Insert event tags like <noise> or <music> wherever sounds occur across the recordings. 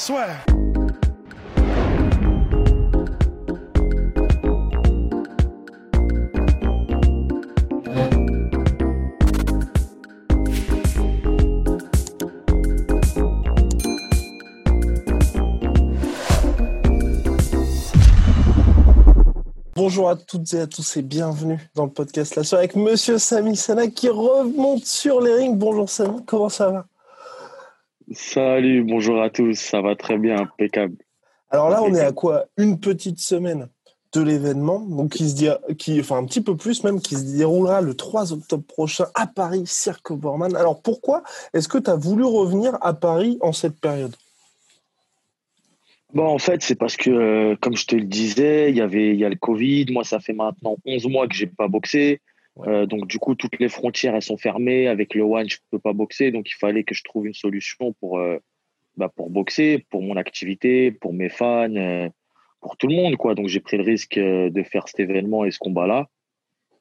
Soit. Bonjour à toutes et à tous et bienvenue dans le podcast La Soirée avec Monsieur Samy Sana qui remonte sur les rings. Bonjour Samy, comment ça va? Salut, bonjour à tous, ça va très bien, impeccable. Alors là, on est à quoi? Une petite semaine de l'événement, donc qui se dit, qui, enfin un petit peu plus même, qui se déroulera le 3 octobre prochain à Paris, Cirque Borman. Alors pourquoi est-ce que tu as voulu revenir à Paris en cette période? Bon, en fait, c'est parce que, euh, comme je te le disais, il y avait, il y a le Covid. Moi, ça fait maintenant 11 mois que j'ai pas boxé. Euh, donc, du coup, toutes les frontières, elles sont fermées. Avec le One, je peux pas boxer. Donc, il fallait que je trouve une solution pour, euh, bah, pour boxer, pour mon activité, pour mes fans, euh, pour tout le monde, quoi. Donc, j'ai pris le risque de faire cet événement et ce combat-là.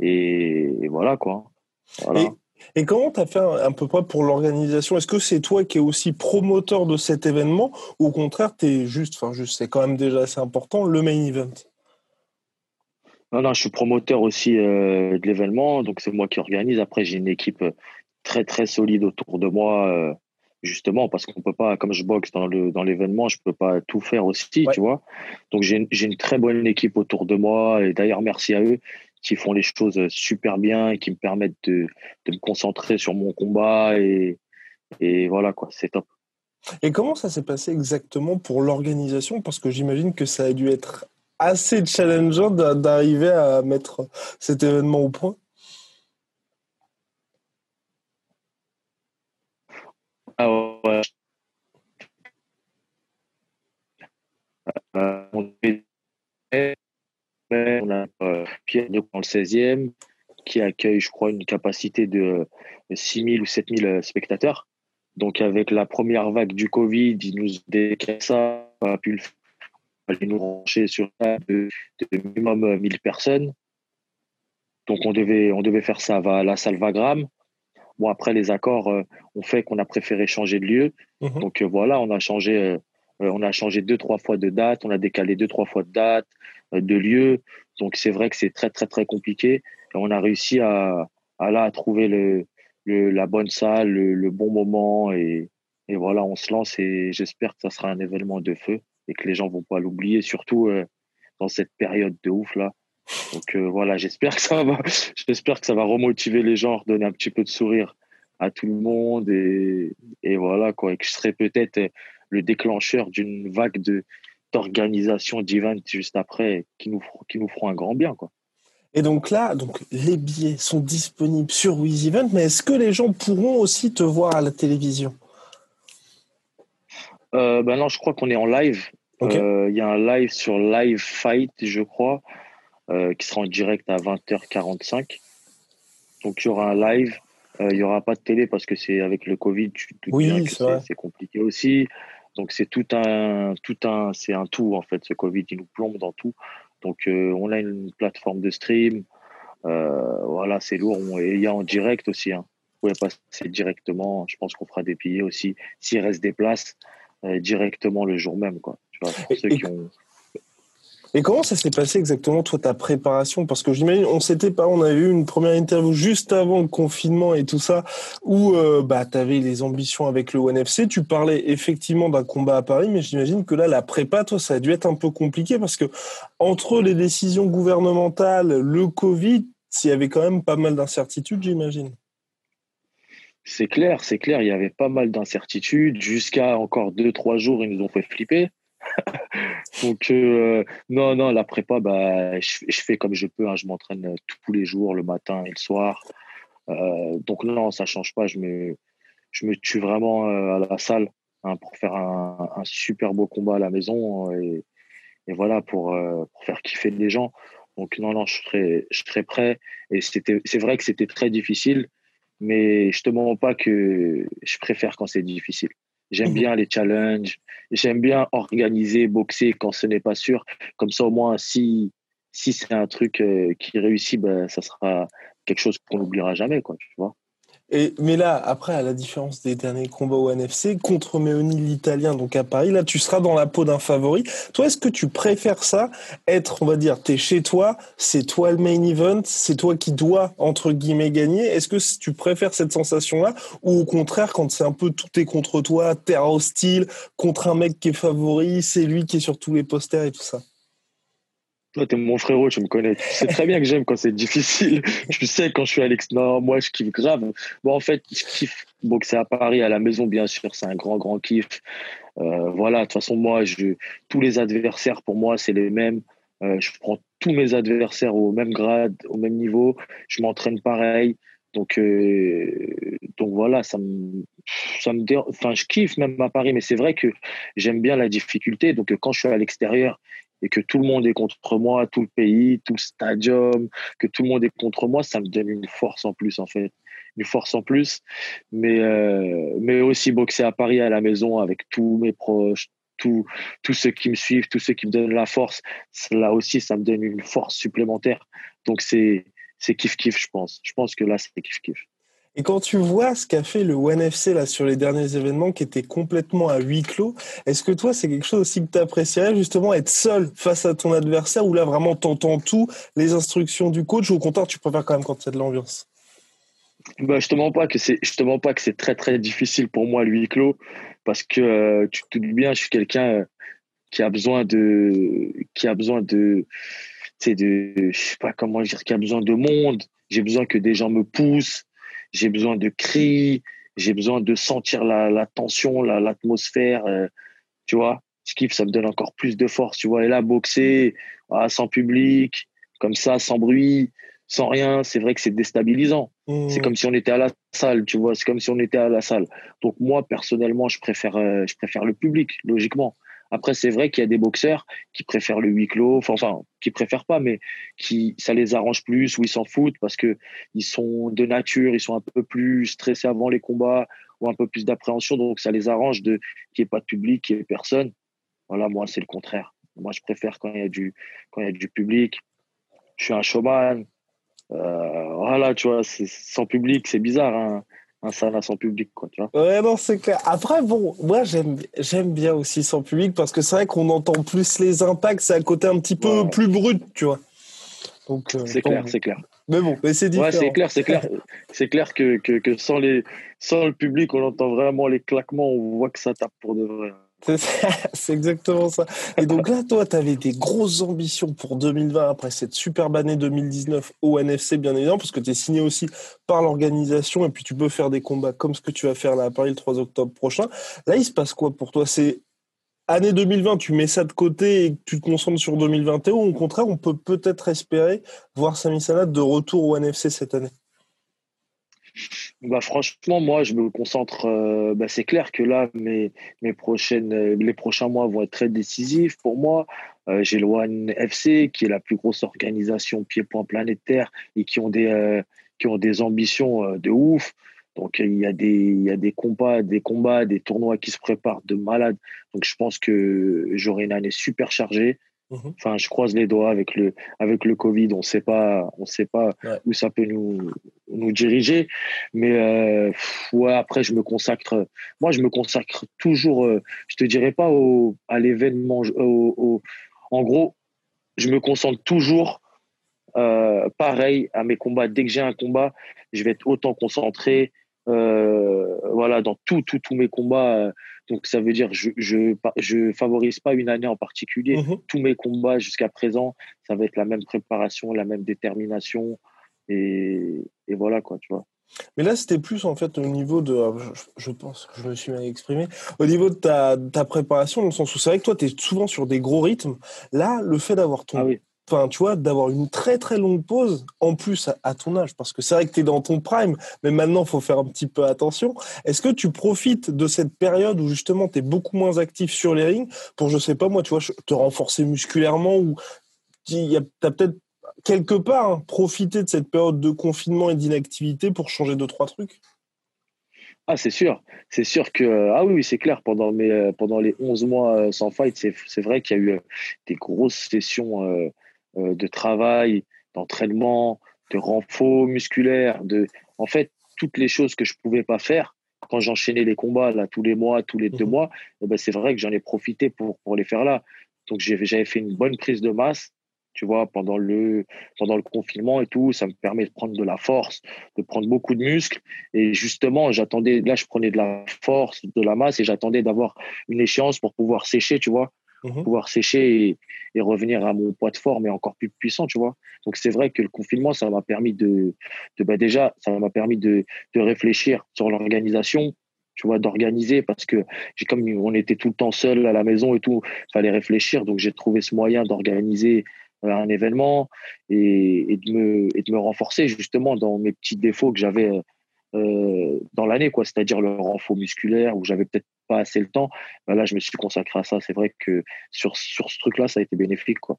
Et, et voilà, quoi. Voilà. Et- Et comment tu as fait un- peu près pour l'organisation? Est-ce que c'est toi qui es aussi promoteur de cet événement ou au contraire, tu es juste, enfin juste, c'est quand même déjà assez important, le main event? Non, non, je suis promoteur aussi euh, de l'événement, donc c'est moi qui organise. Après, j'ai une équipe euh, très très solide autour de moi, euh, justement parce qu'on peut pas, comme je boxe dans le dans l'événement, je peux pas tout faire aussi, Ouais. tu vois. Donc j'ai une, j'ai une très bonne équipe autour de moi et d'ailleurs merci à eux qui font les choses super bien et qui me permettent de de me concentrer sur mon combat et et voilà quoi, c'est top. Et comment ça s'est passé exactement pour l'organisation? Parce que j'imagine que ça a dû être assez challengeant d'a- d'arriver à mettre cet événement au point. Ah. Euh, on a euh, Pierre dans le 16e qui accueille, je crois, une capacité de 6 000 ou 7 000 spectateurs. Donc, avec la première vague du Covid, ils nous décalent ça, on pu le faire. Fallait nous rancher sur ça de, de minimum 1000 personnes. Donc, on devait, on devait faire ça à la salle Vagram. Bon, après, les accords euh, ont fait qu'on a préféré changer de lieu. Mhm. Donc euh, voilà, on a changé, euh, euh, on a changé deux trois fois de date, on a décalé deux trois fois de date, euh, de lieu. Donc c'est vrai que c'est très très très compliqué. Et on a réussi à, à là à trouver le, le la bonne salle, le, le bon moment et, et voilà, on se lance et j'espère que ça sera un événement de feu et que les gens vont pas l'oublier, surtout euh, dans cette période de ouf là. Donc euh, voilà, j'espère que ça va, <laughs> j'espère que ça va remotiver les gens, redonner un petit peu de sourire à tout le monde et, et voilà quoi, et que je serai peut-être euh, le déclencheur d'une vague de d'organisation d'event juste après qui nous feront- qui nous feront un grand bien quoi. Et donc là, donc les billets sont disponibles sur Wiz Event, mais est-ce que les gens pourront aussi te voir à la télévision? Euh, ben non, je crois qu'on est en live. Euh, Il y a un live sur Live Fight, je crois, euh, qui sera en direct à 20h45. Donc il y aura un live. Euh, Il y aura pas de télé parce que c'est avec le Covid, Oui, c'est compliqué aussi. Donc c'est tout un, tout un, c'est un tout en fait. Ce Covid, il nous plombe dans tout. Donc euh, on a une plateforme de stream. Euh, voilà, c'est lourd. Et il y a en direct aussi. Hein. Vous pouvez passer directement. Je pense qu'on fera des billets aussi s'il reste des places euh, directement le jour même, quoi. Tu vois, pour Et- ceux et- qui ont. Et comment ça s'est passé exactement, toi, ta préparation? Parce que j'imagine, on s'était pas, on avait eu une première interview juste avant le confinement et tout ça, où euh, bah, tu avais les ambitions avec le ONFC. Tu parlais effectivement d'un combat à Paris, mais j'imagine que là, la prépa, toi, ça a dû être un peu compliqué parce que entre les décisions gouvernementales, le Covid, il y avait quand même pas mal d'incertitudes, j'imagine. C'est clair, c'est clair. Il y avait pas mal d'incertitudes. Jusqu'à encore deux, trois jours, ils nous ont fait flipper. <laughs> Donc, euh, non, non, la prépa, bah, je, fais comme je peux. hein. Je m'entraîne tous les jours, le matin et le soir. Euh, donc, non, ça change pas. Je me, je me tue vraiment à la salle hein, pour faire un, super beau combat à la maison et, voilà pour, faire kiffer les gens. Donc non, non, je serais, je serais prêt. Et c'est vrai que c'était très difficile, mais je te mens pas que je préfère quand c'est difficile. J'aime mhm. bien les challenges. J'aime bien organiser, boxer quand ce n'est pas sûr. Comme ça, au moins, si, si c'est un truc euh, qui réussit, ben, ça sera quelque chose qu'on n'oubliera jamais, quoi, tu vois. Et, mais là, après, à la différence des derniers combats au NFC, contre Meoni l'Italien, donc à Paris, là, tu seras dans la peau d'un favori. Toi, est-ce que tu préfères ça Être, on va dire, t'es chez toi, c'est toi le main event, c'est toi qui dois, entre guillemets, gagner? Est-ce que tu préfères cette sensation-là Ou au contraire, quand c'est un peu tout est contre toi, terre hostile, contre un mec qui est favori, c'est lui qui est sur tous les posters et tout ça? Toi, t'es mon frérot, tu me connais. Tu sais très bien que j'aime quand c'est difficile. <laughs> Tu sais quand je suis à l'extérieur. moi, je kiffe grave. Bon, en fait, je kiffe boxer à Paris, à la maison, bien sûr. C'est un grand, grand kiff. Euh, voilà, de toute façon, moi, je, tous les adversaires, pour moi, c'est les mêmes. Euh, je prends tous mes adversaires au même grade, au même niveau. Je m'entraîne pareil. Donc, euh, donc voilà, ça me, ça me, enfin, je kiffe même à Paris, mais c'est vrai que j'aime bien la difficulté. Donc, quand je suis à l'extérieur et que tout le monde est contre moi, tout le pays, tout le stadium, que tout le monde est contre moi, ça me donne une force en plus en fait, une force en plus. Mais euh, mais aussi boxer à Paris à la maison avec tous mes proches, tous tous ceux qui me suivent, tous ceux qui me donnent la force, là aussi ça me donne une force supplémentaire. Donc c'est c'est kiff kiff je pense. Je pense que là c'est kiff kiff. Et quand tu vois ce qu'a fait le ONEFC là sur les derniers événements qui étaient complètement à huis clos, est-ce que toi c'est quelque chose aussi que tu apprécierais justement être seul face à ton adversaire ou là vraiment t'entends tout, les instructions du coach ou au contraire tu préfères quand même quand il y a de l'ambiance? Bah, je te mens pas que c'est pas que c'est très très difficile pour moi le huis clos parce que euh, tu te dis bien je suis quelqu'un euh, qui a besoin de qui a besoin de c'est de je sais pas comment dire qui a besoin de monde, j'ai besoin que des gens me poussent j'ai besoin de cris, j'ai besoin de sentir la, la tension, l'atmosphère, euh, tu vois. Ce kiffe, ça me donne encore plus de force, tu vois. Et là, boxer ah, sans public, comme ça, sans bruit, sans rien, c'est vrai que c'est déstabilisant. Mmh. C'est comme si on était à la salle, tu vois. C'est comme si on était à la salle. Donc moi, personnellement, je préfère, euh, je préfère le public, logiquement. Après, c'est vrai qu'il y a des boxeurs qui préfèrent le huis clos, enfin, qui préfèrent pas, mais qui ça les arrange plus ou ils s'en foutent parce que ils sont de nature, ils sont un peu plus stressés avant les combats ou un peu plus d'appréhension, donc ça les arrange de qu'il n'y ait pas de public, qu'il n'y ait personne. Voilà, moi, c'est le contraire. Moi, je préfère quand il y a du quand il y a du public. Je suis un showman. Euh, voilà, tu vois, sans public, c'est bizarre. Hein un salle sans public, quoi, tu vois. Ouais, non, c'est clair. Après, bon, moi, j'aime, j'aime bien aussi sans public parce que c'est vrai qu'on entend plus les impacts, c'est un côté un petit peu plus brut, tu vois. Donc, euh, c'est clair, c'est clair. Mais bon, mais c'est différent. Ouais, c'est clair, c'est clair. c'est clair que, que, que, sans, les, sans le public, on entend vraiment les claquements, on voit que ça tape pour de vrai. <laughs> C'est exactement ça. Et donc là, toi, tu avais des grosses ambitions pour 2020 après cette superbe année 2019 au NFC, bien évidemment, parce que tu es signé aussi par l'organisation et puis tu peux faire des combats comme ce que tu vas faire là à Paris le 3 octobre prochain. Là, il se passe quoi pour toi? C'est année 2020, tu mets ça de côté et tu te concentres sur 2021 ou au contraire, on peut peut-être espérer voir Sami Salat de retour au NFC cette année? Bah franchement, moi, je me concentre. Euh, bah, c'est clair que là, mes, mes prochaines, euh, les prochains mois vont être très décisifs pour moi. Euh, j'ai le One FC, qui est la plus grosse organisation pied-point planétaire et qui ont des, qui ont des ambitions de ouf. Donc il y a des il y a des combats, des combats, des tournois qui se préparent de malade. Donc je pense que j'aurai une année super chargée. Mhm. Enfin, je croise les doigts avec le avec le Covid, on sait pas, on sait pas où ça peut nous nous diriger. Mais euh, ouais, après, je me consacre. Moi, je me consacre toujours. Euh, je te dirais pas au à l'événement. Au, en gros, je me concentre toujours euh, pareil à mes combats. Dès que j'ai un combat, je vais être autant concentré. voilà, dans tous tous tous mes combats donc ça veut dire je je je favorise pas une année en particulier. Mhm. Tous mes combats jusqu'à présent, ça va être la même préparation, la même détermination et, et voilà quoi, tu vois. Mais là, c'était plus en fait au niveau de, je, pense que je me suis mal exprimé, au niveau de ta, ta préparation, dans le sens où c'est vrai que toi, tu es souvent sur des gros rythmes. Là, le fait d'avoir ton, ah enfin, tu vois, d'avoir une très très longue pause, en plus à, ton âge, parce que c'est vrai que tu es dans ton prime, mais maintenant, il faut faire un petit peu attention. Est-ce que tu profites de cette période où justement tu es beaucoup moins actif sur les rings pour, je sais pas moi, tu vois, te renforcer musculairement ou tu as peut-être quelque part hein, profité de cette période de confinement et d'inactivité pour changer deux, trois trucs? Ah, c'est sûr. C'est sûr que. Ah oui, c'est clair. Pendant, mes, pendant les 11 mois euh, sans fight, c'est vrai qu'il y a eu euh, des grosses sessions euh, de travail, d'entraînement, de renfort musculaire, de. En fait, toutes les choses que je pouvais pas faire quand j'enchaînais les combats là tous les mois, tous les deux mmh mois, eh ben, c'est vrai que j'en ai profité pour, pour les faire là. Donc j'avais fait une bonne prise de masse tu vois, pendant le, pendant le confinement et tout. Ça me permet de prendre de la force, de prendre beaucoup de muscles. Et justement, j'attendais, là, je prenais de la force, de la masse et j'attendais d'avoir une échéance pour pouvoir sécher, tu vois, mmh pouvoir sécher et, revenir à mon poids de forme et encore plus puissant, tu vois. Donc, c'est vrai que le confinement, ça m'a permis de, bah déjà, ça m'a permis de, réfléchir sur l'organisation, tu vois, d'organiser parce que j'ai comme on était tout le temps seul à la maison et tout, fallait réfléchir. Donc j'ai trouvé ce moyen d'organiser euh, un événement et, de me, et de me renforcer justement dans mes petits défauts que j'avais euh, dans l'année, quoi, c'est-à-dire le renfort musculaire où j'avais peut-être pas assez le temps. Ben là, je me suis consacré à ça. C'est vrai que sur, sur ce truc-là, ça a été bénéfique, quoi.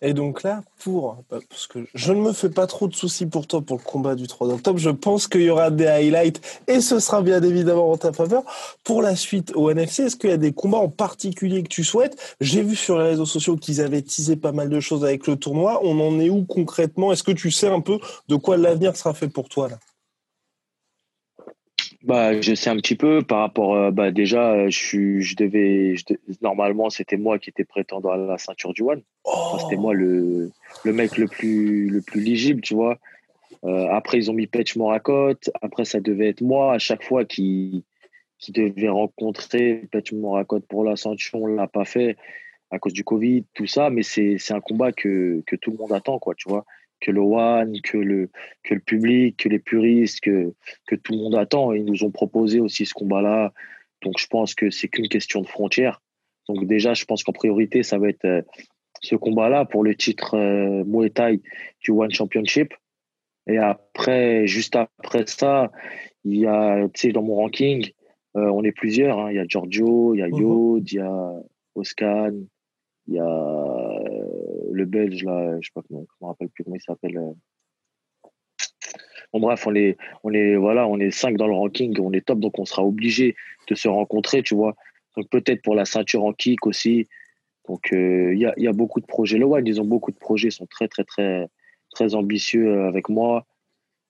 Et donc là, pour, bah, parce que je ne me fais pas trop de soucis pour toi pour le combat du 3 octobre, je pense qu'il y aura des highlights et ce sera bien évidemment en ta faveur. Pour la suite au NFC, est-ce qu'il y a des combats en particulier que tu souhaites? J'ai vu sur les réseaux sociaux qu'ils avaient teasé pas mal de choses avec le tournoi. On en est où concrètement? Est-ce que tu sais un peu de quoi l'avenir sera fait pour toi là? Bah, je sais un petit peu par rapport. Euh, bah, déjà, je suis, je devais, normalement, c'était moi qui étais prétendant à la ceinture du One. c'était moi le, le mec le plus, le plus ligible, tu vois. Euh, après, ils ont mis Petch Morakot. Après, ça devait être moi à chaque fois qui, qui devait rencontrer Petch Morakot pour la ceinture. On l'a pas fait à cause du Covid, tout ça. Mais c'est, c'est un combat que, que tout le monde attend, quoi, tu vois que le One, que le, que le public, que les puristes, que, que tout le monde attend. ils nous ont proposé aussi ce combat-là. Donc je pense que c'est qu'une question de frontière. Donc déjà, je pense qu'en priorité, ça va être euh, ce combat-là pour le titre euh, Muay Thai du One Championship. Et après, juste après ça, il y a, tu sais, dans mon ranking, euh, on est plusieurs. Hein. Il y a Giorgio, il y a mhm. Yod, il y a Oscan, il y a le Belge, là, je sais pas comment, je me rappelle plus comment il s'appelle. Euh. Bon, bref, on est, on est, voilà, on est cinq dans le ranking, on est top, donc on sera obligé de se rencontrer, tu vois. Donc peut-être pour la ceinture en kick aussi. Donc euh, il y, a, y, a, beaucoup de projets. Le One, ils ont beaucoup de projets, ils sont très, très, très, très ambitieux euh, avec moi.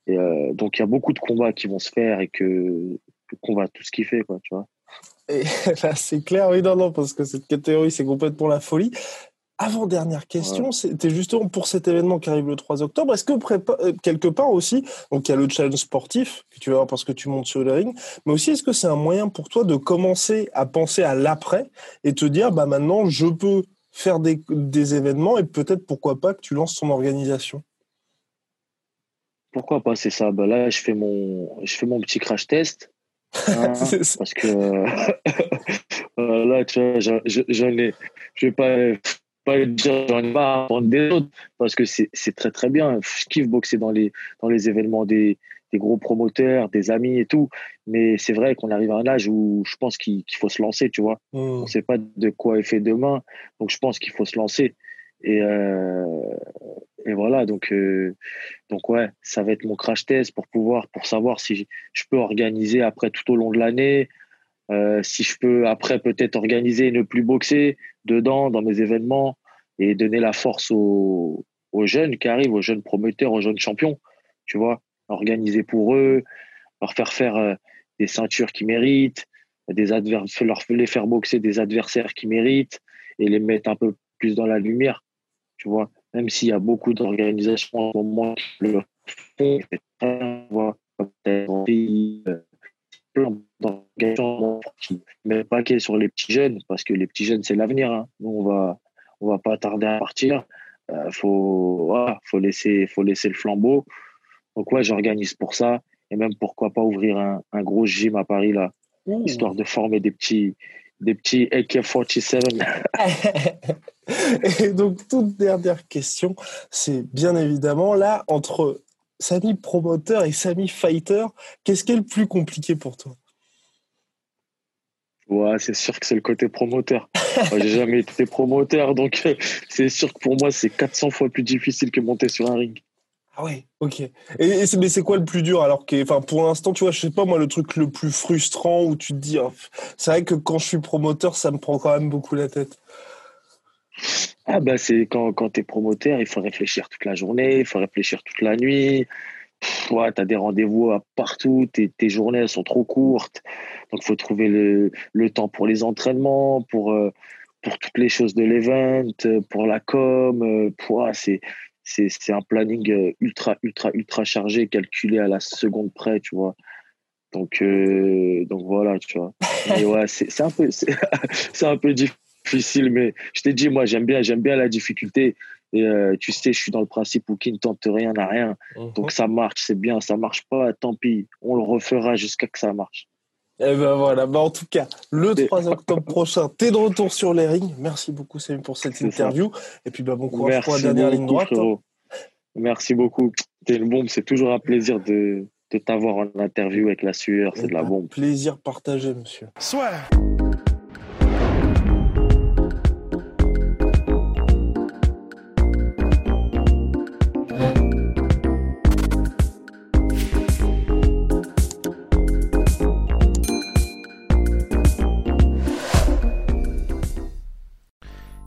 Donc il y a beaucoup de combats qui vont se faire et que qu'on va tout kiffer, quoi, tu vois. <laughs> Là, c'est clair, oui, non, non, parce que cette catégorie, c'est complètement la folie. Avant-dernière question, c'était justement pour cet événement qui arrive le 3 octobre. Est-ce que euh, quelque part aussi, donc il y a le challenge sportif que tu vas avoir parce que tu montes sur le ring, mais aussi est-ce que c'est un moyen pour toi de commencer à penser à l'après et te dire, bah maintenant je peux faire des, événements et peut-être pourquoi pas que tu lances ton organisation? Pourquoi pas, c'est ça. Bah là, je fais mon, je fais mon petit crash test. <laughs> Hein, parce que <laughs> là, tu vois, j'en ai, je vais pas pas dire j'en ai pas à des autres parce que c'est très très bien. Je kiffe boxer dans les, dans les événements des, des gros promoteurs, des amis et tout. Mais c'est vrai qu'on arrive à un âge où je pense qu'il faut se lancer, tu vois. Mmh. On sait pas de quoi est fait demain. Donc je pense qu'il faut se lancer. Et, euh, et voilà, donc, euh, donc ouais, ça va être mon crash test pour pouvoir, pour savoir si je peux organiser après tout au long de l'année, euh, si je peux après peut-être organiser et ne plus boxer dedans, dans mes événements, et donner la force aux, jeunes qui arrivent, aux jeunes promoteurs, aux jeunes champions, tu vois, organiser pour eux, leur faire faire euh, des ceintures qui méritent, des leur faire boxer des adversaires qui méritent et les mettre un peu plus dans la lumière, tu vois, même s'il y a beaucoup d'organisations en ce moment qui le font, plein qui mettent paquet sur les petits jeunes parce que les petits jeunes c'est l'avenir. Hein. Nous on va on va pas tarder à partir. Euh, faut faut laisser faut laisser le flambeau. Donc ouais j'organise pour ça et même pourquoi pas ouvrir un, un gros gym à Paris là histoire de former des petits des petits AK-47. <laughs> Et donc, toute dernière question, c'est bien évidemment là, entre Samy promoteur et Samy fighter, qu'est-ce qui est le plus compliqué pour toi? Ouais, c'est sûr que c'est le côté promoteur. J'ai jamais été promoteur, donc c'est sûr que pour moi, c'est 400 fois plus difficile que monter sur un ring. Ah ouais, ok. Et, mais c'est quoi le plus dur alors que, enfin, pour l'instant, tu vois, je sais pas moi, le truc le plus frustrant où tu te dis, oh, c'est vrai que quand je suis promoteur, ça me prend quand même beaucoup la tête. Ah bah c'est quand, quand tu es promoteur, il faut réfléchir toute la journée, il faut réfléchir toute la nuit. Ouais, tu as des rendez-vous partout, tes, tes, journées elles sont trop courtes. Donc il faut trouver le, le, temps pour les entraînements, pour, euh, pour toutes les choses de l'event, pour la com. Euh, c'est c'est un planning euh, ultra, ultra, ultra chargé, calculé à la seconde près, tu vois. Donc, euh, donc voilà, tu vois. Mais <laughs> ouais, c'est un peu, c'est <laughs> un peu difficile, mais je t'ai dit, moi, j'aime bien, j'aime bien la difficulté. Et euh, tu sais, je suis dans le principe où qui ne tente rien n'a rien. Donc mhm. ça marche, c'est bien. Ça marche pas, tant pis. On le refera jusqu'à que ça marche. Et eh ben voilà, bah en tout cas, le 3 octobre prochain, tu es de retour sur les rings. Merci beaucoup Samy pour cette interview. Et puis bah, bon courage pour la dernière ligne droite. Merci beaucoup. T'es une bombe, c'est toujours un plaisir de, de t'avoir en interview avec la sueur, c'est de la bombe. Plaisir partagé, monsieur. Soit.